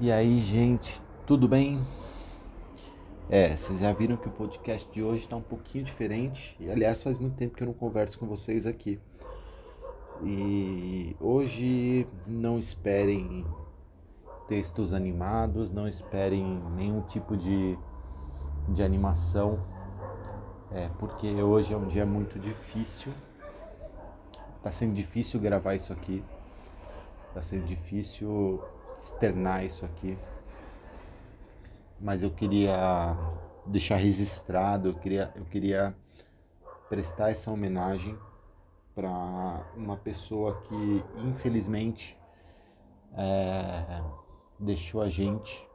E aí, gente, tudo bem? É, vocês já viram que o podcast de hoje está um pouquinho diferente. E aliás, faz muito tempo que eu não converso com vocês aqui. E hoje não esperem textos animados, não esperem nenhum tipo de, de animação. É, porque hoje é um dia muito difícil. Tá sendo difícil gravar isso aqui. Tá sendo difícil externar isso aqui. Mas eu queria deixar registrado, eu queria, eu queria prestar essa homenagem para uma pessoa que infelizmente é, deixou a gente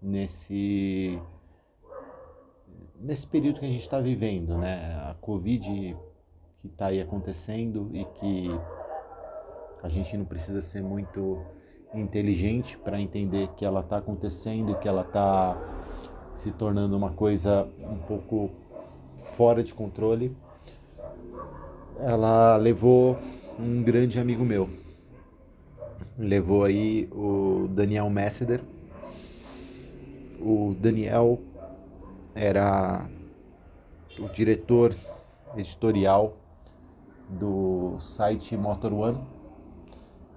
nesse nesse período que a gente está vivendo, né? A Covid que está aí acontecendo e que a gente não precisa ser muito inteligente para entender que ela está acontecendo, que ela está se tornando uma coisa um pouco fora de controle. Ela levou um grande amigo meu. Levou aí o Daniel Messeder. O Daniel era o diretor editorial do site Motor One,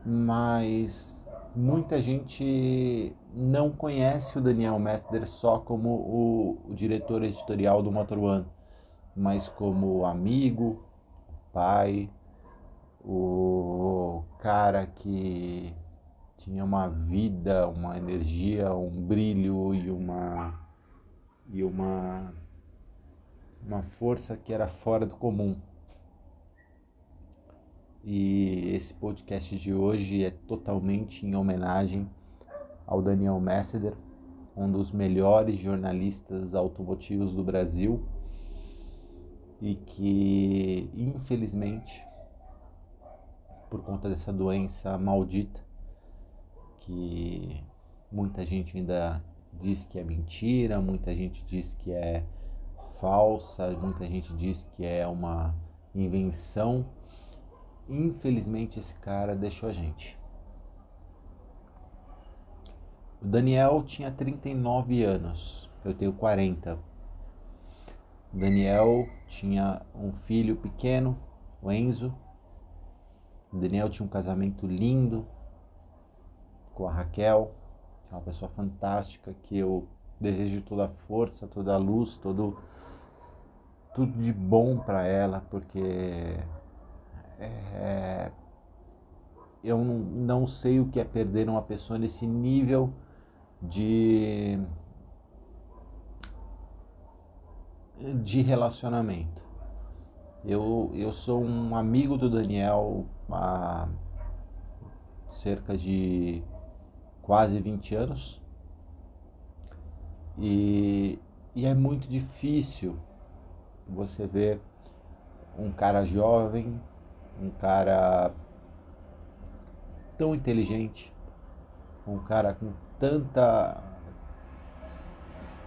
mas muita gente não conhece o Daniel Messner só como o, o, diretor editorial do Motor One, mas como amigo, pai, o cara que tinha uma vida, uma energia, um brilho e uma e uma uma força que era fora do comum. E esse podcast de hoje é totalmente em homenagem ao Daniel Messeder, um dos melhores jornalistas automotivos do Brasil. E que, infelizmente, por conta dessa doença maldita, que muita gente ainda diz que é mentira, muita gente diz que é falsa, muita gente diz que é uma invenção Infelizmente esse cara deixou a gente. O Daniel tinha 39 anos, eu tenho 40. O Daniel tinha um filho pequeno, o Enzo. O Daniel tinha um casamento lindo com a Raquel, que é uma pessoa fantástica que eu desejo toda a força, toda a luz, todo tudo de bom para ela, porque é, eu não, sei o que é perder uma pessoa nesse nível de de relacionamento. Eu, eu sou um amigo do Daniel há cerca de quase 20 anos e, e é muito difícil você ver um cara jovem um cara tão inteligente, um cara com tanta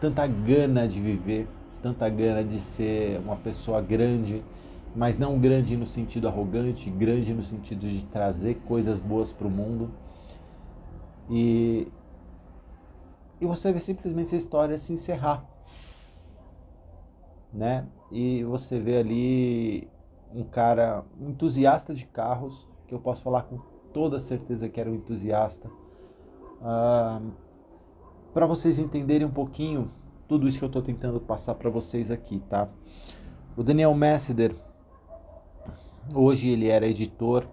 tanta gana de viver, tanta gana de ser uma pessoa grande, mas não grande no sentido arrogante, grande no sentido de trazer coisas boas para o mundo. E e você vê simplesmente essa história se encerrar, né? E você vê ali um cara entusiasta de carros, que eu posso falar com toda certeza que era um entusiasta. Ah, para vocês entenderem um pouquinho tudo isso que eu estou tentando passar para vocês aqui, tá? O Daniel Messeder, hoje ele era editor,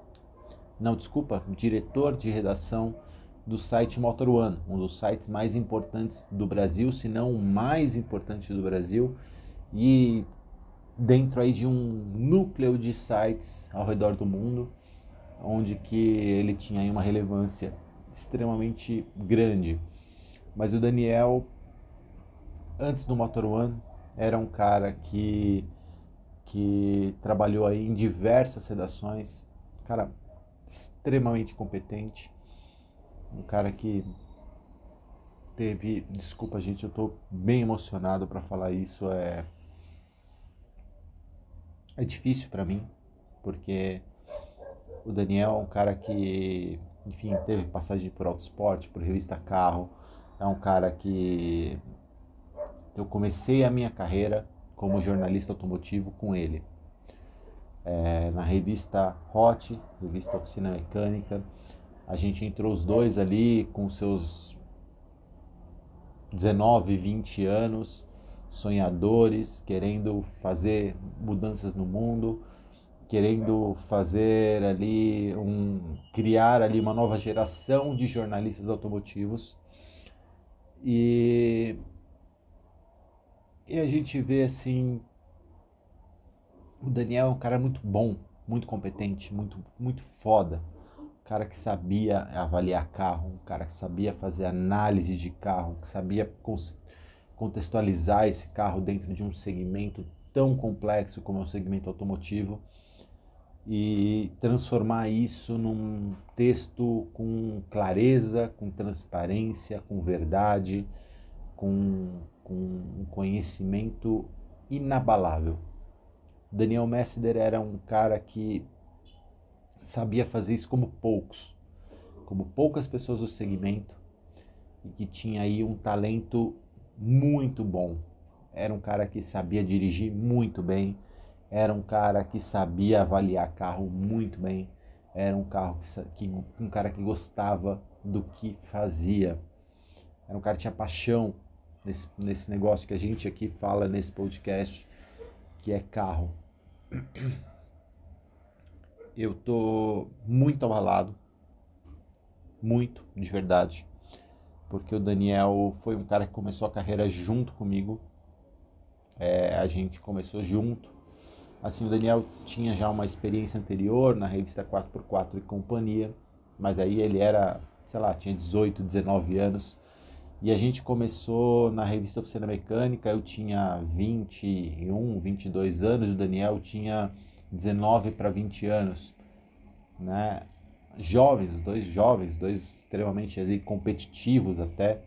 não, desculpa, diretor de redação do site Motor One, um dos sites mais importantes do Brasil, se não o mais importante do Brasil, e dentro aí de um núcleo de sites ao redor do mundo, onde que ele tinha aí uma relevância extremamente grande. Mas o Daniel, antes do Motor One, era um cara que, que trabalhou aí em diversas redações, cara extremamente competente, um cara que teve, desculpa gente, eu estou bem emocionado para falar isso, é é difícil para mim, porque o Daniel é um cara que enfim, teve passagem por Autosport, por Revista Carro. É um cara que eu comecei a minha carreira como jornalista automotivo com ele. É, na revista Hot, revista Oficina Mecânica, a gente entrou os dois ali com seus 19, 20 anos, sonhadores, querendo fazer mudanças no mundo, querendo fazer ali um criar ali uma nova geração de jornalistas automotivos. E e a gente vê assim o Daniel é um cara muito bom, muito competente, muito muito foda cara que sabia avaliar carro, um cara que sabia fazer análise de carro, que sabia contextualizar esse carro dentro de um segmento tão complexo como é o segmento automotivo e transformar isso num texto com clareza, com transparência, com verdade, com, com um conhecimento inabalável. Daniel Messeder era um cara que sabia fazer isso como poucos, como poucas pessoas do segmento e que tinha aí um talento muito bom. Era um cara que sabia dirigir muito bem, era um cara que sabia avaliar carro muito bem, era um carro que, um cara que gostava do que fazia. Era um cara que tinha paixão nesse, nesse negócio que a gente aqui fala nesse podcast, que é carro. Eu tô muito abalado, muito, de verdade, porque o Daniel foi um cara que começou a carreira junto comigo, é, a gente começou junto. Assim, o Daniel tinha já uma experiência anterior na revista 4x4 e companhia, mas aí ele era, sei lá, tinha 18, 19 anos. E a gente começou na revista Oficina Mecânica, eu tinha 21, 22 anos, o Daniel tinha 19 para 20 anos, né? Jovens, dois jovens, dois extremamente competitivos até.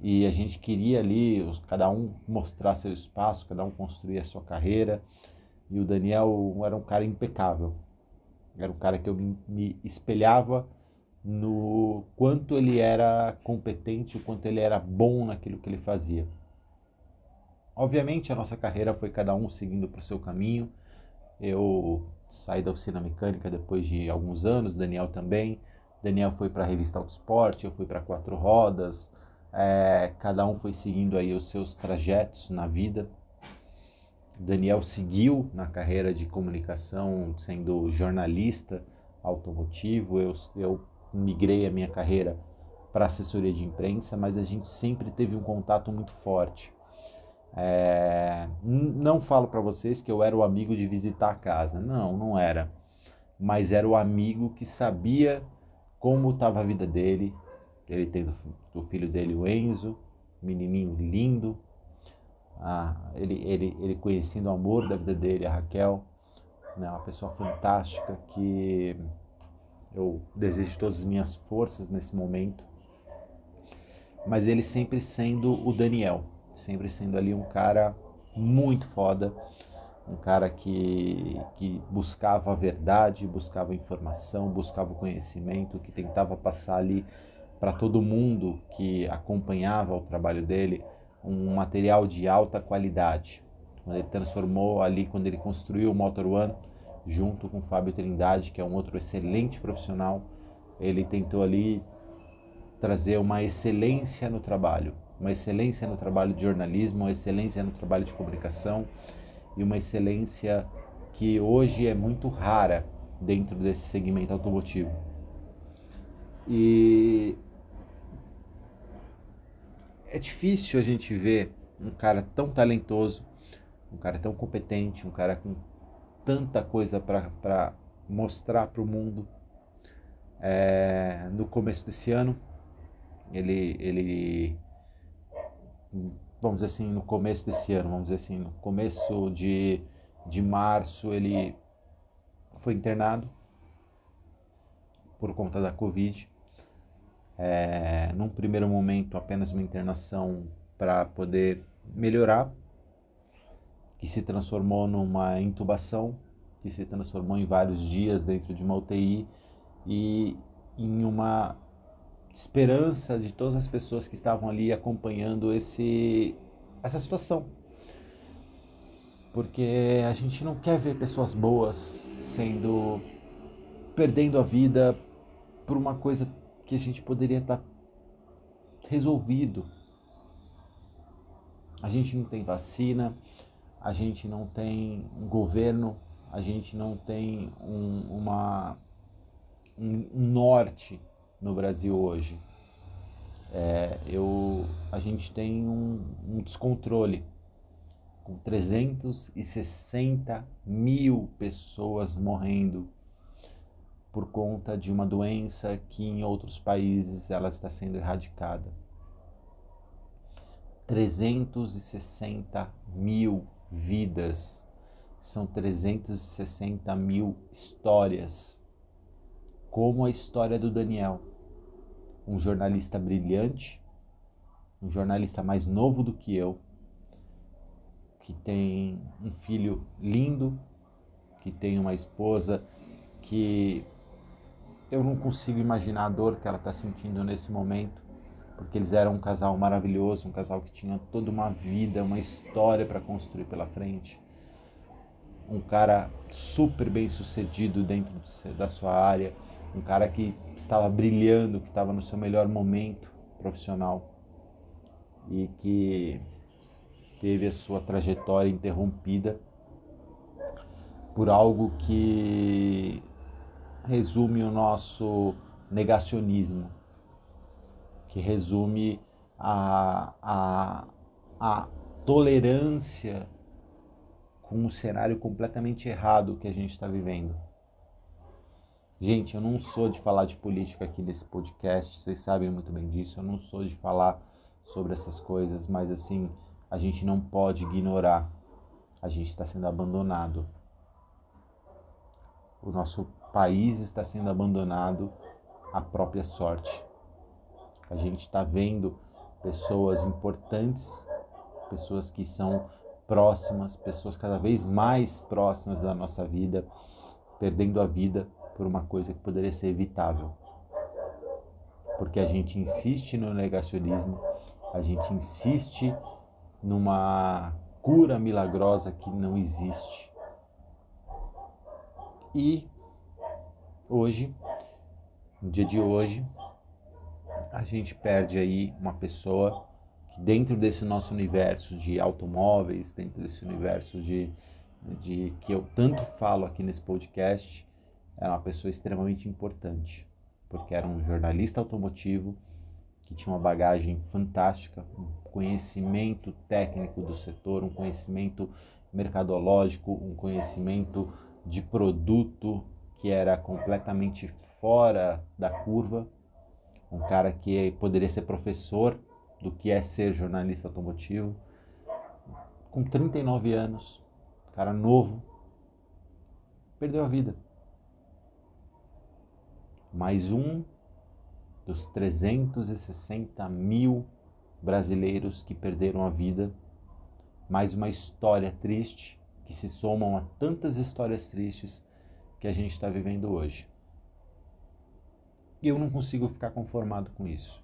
E a gente queria ali, cada um mostrar seu espaço, cada um construir a sua carreira. E o Daniel era um cara impecável. Era um cara que eu me espelhava no quanto ele era competente, o quanto ele era bom naquilo que ele fazia. Obviamente a nossa carreira foi cada um seguindo para o seu caminho. Eu saí da oficina mecânica depois de alguns anos, Daniel também. Daniel foi para a revista Autosport, eu fui para Quatro Rodas. É, cada um foi seguindo aí os seus trajetos na vida. Daniel seguiu na carreira de comunicação, sendo jornalista automotivo. Eu, eu migrei a minha carreira para assessoria de imprensa, mas a gente sempre teve um contato muito forte. É, não falo para vocês que eu era o amigo de visitar a casa. Não, não era. Mas era o amigo que sabia como estava a vida dele. Ele tem o filho dele, o Enzo, menininho lindo. Ah, ele, ele, ele conhecendo o amor da vida dele, a Raquel, né, uma pessoa fantástica que eu desejo todas as minhas forças nesse momento. Mas ele sempre sendo o Daniel, sempre sendo ali um cara muito foda, um cara que, que buscava a verdade, buscava informação, buscava o conhecimento, que tentava passar ali para todo mundo que acompanhava o trabalho dele um material de alta qualidade. Quando ele transformou ali, quando ele construiu o Motor One, junto com o Fábio Trindade, que é um outro excelente profissional, ele tentou ali trazer uma excelência no trabalho, uma excelência no trabalho de jornalismo, uma excelência no trabalho de comunicação e uma excelência que hoje é muito rara dentro desse segmento automotivo. E é difícil a gente ver um cara tão talentoso, um cara tão competente, um cara com tanta coisa para mostrar para o mundo. É, no começo desse ano, ele, ele vamos dizer assim, no começo desse ano, vamos dizer assim, no começo de, de março, ele foi internado por conta da Covid. É, num primeiro momento, apenas uma internação para poder melhorar, que se transformou numa intubação, que se transformou em vários dias dentro de uma UTI e em uma esperança de todas as pessoas que estavam ali acompanhando esse essa situação. Porque a gente não quer ver pessoas boas sendo perdendo a vida por uma coisa que a gente poderia estar resolvido. A gente não tem vacina, a gente não tem um governo, a gente não tem um, uma, um, um norte no Brasil hoje. É, eu, a gente tem um, um descontrole com 360 mil pessoas morrendo por conta de uma doença que em outros países ela está sendo erradicada. 360 mil vidas, são 360 mil histórias, como a história do Daniel, um jornalista brilhante, um jornalista mais novo do que eu, que tem um filho lindo, que tem uma esposa que eu não consigo imaginar a dor que ela está sentindo nesse momento, porque eles eram um casal maravilhoso, um casal que tinha toda uma vida, uma história para construir pela frente. Um cara super bem sucedido dentro da sua área, um cara que estava brilhando, que estava no seu melhor momento profissional e que teve a sua trajetória interrompida por algo que resume o nosso negacionismo, que resume a, a, a tolerância com um cenário completamente errado que a gente está vivendo. Gente, eu não sou de falar de política aqui nesse podcast, vocês sabem muito bem disso. Eu não sou de falar sobre essas coisas, mas assim, a gente não pode ignorar. A gente está sendo abandonado. O nosso país está sendo abandonado à própria sorte. A gente está vendo pessoas importantes, pessoas que são próximas, pessoas cada vez mais próximas da nossa vida, perdendo a vida por uma coisa que poderia ser evitável. Porque a gente insiste no negacionismo, a gente insiste numa cura milagrosa que não existe. E hoje, no dia de hoje, a gente perde aí uma pessoa que dentro desse nosso universo de automóveis, dentro desse universo de, de que eu tanto falo aqui nesse podcast, é uma pessoa extremamente importante, porque era um jornalista automotivo que tinha uma bagagem fantástica, um conhecimento técnico do setor, um conhecimento mercadológico, um conhecimento de produto que era completamente fora da curva, um cara que poderia ser professor do que é ser jornalista automotivo, com 39 anos, cara novo, perdeu a vida. Mais um dos 360 mil brasileiros que perderam a vida, mais uma história triste que se somam a tantas histórias tristes que a gente está vivendo hoje. E eu não consigo ficar conformado com isso.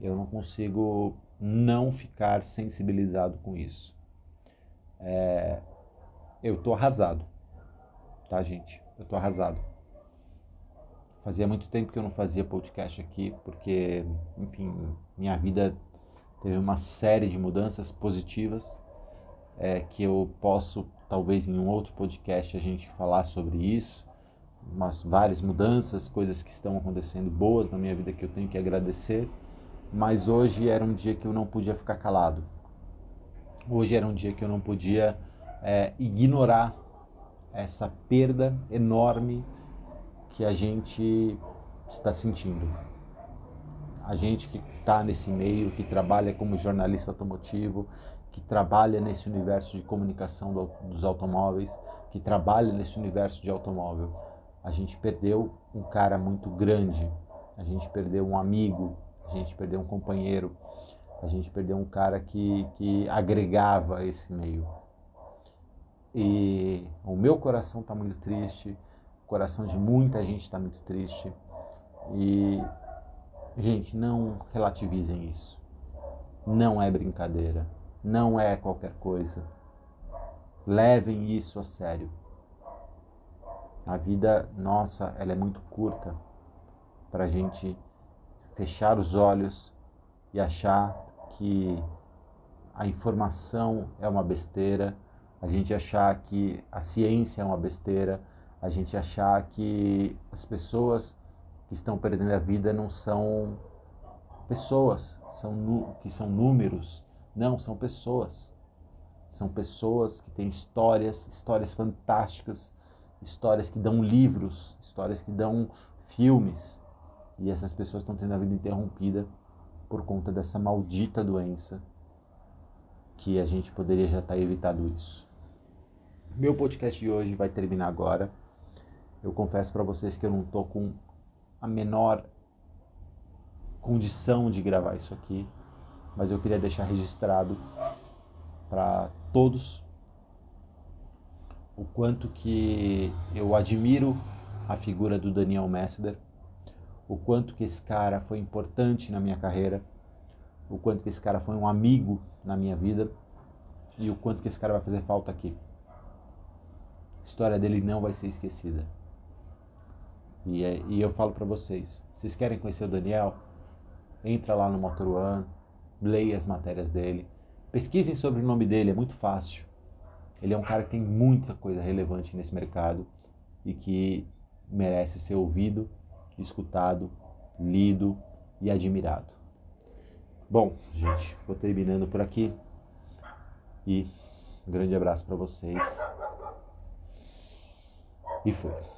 Eu não consigo não ficar sensibilizado com isso. É... Eu tô arrasado, tá, gente? Eu tô arrasado. Fazia muito tempo que eu não fazia podcast aqui, porque, enfim, minha vida teve uma série de mudanças positivas é, que eu posso talvez em um outro podcast a gente falar sobre isso, umas várias mudanças, coisas que estão acontecendo boas na minha vida que eu tenho que agradecer, mas hoje era um dia que eu não podia ficar calado. Hoje era um dia que eu não podia é, ignorar essa perda enorme que a gente está sentindo. A gente que está nesse meio, que trabalha como jornalista automotivo, que trabalha nesse universo de comunicação do, dos automóveis, que trabalha nesse universo de automóvel. A gente perdeu um cara muito grande, a gente perdeu um amigo, a gente perdeu um companheiro, a gente perdeu um cara que, que agregava esse meio. E o meu coração está muito triste, coração de muita gente está muito triste. E, gente, não relativizem isso. Não é brincadeira. Não é qualquer coisa. Levem isso a sério. A vida nossa, ela é muito curta para a gente fechar os olhos e achar que a informação é uma besteira, a gente achar que a ciência é uma besteira, a gente achar que as pessoas que estão perdendo a vida não são pessoas, são que são números, não, são pessoas. São pessoas que têm histórias, histórias fantásticas, histórias que dão livros, histórias que dão filmes. E essas pessoas estão tendo a vida interrompida por conta dessa maldita doença que a gente poderia já estar evitado isso. Meu podcast de hoje vai terminar agora. Eu confesso para vocês que eu não tô com a menor condição de gravar isso aqui, mas eu queria deixar registrado para todos o quanto que eu admiro a figura do Daniel Messeder, o quanto que esse cara foi importante na minha carreira, o quanto que esse cara foi um amigo na minha vida e o quanto que esse cara vai fazer falta aqui. A história dele não vai ser esquecida. E, é, e eu falo para vocês, vocês querem conhecer o Daniel? Entra lá no Motor One, leia as matérias dele, pesquisem sobre o nome dele, é muito fácil. Ele é um cara que tem muita coisa relevante nesse mercado e que merece ser ouvido, escutado, lido e admirado. Bom, gente, vou terminando por aqui e um grande abraço para vocês. E foi.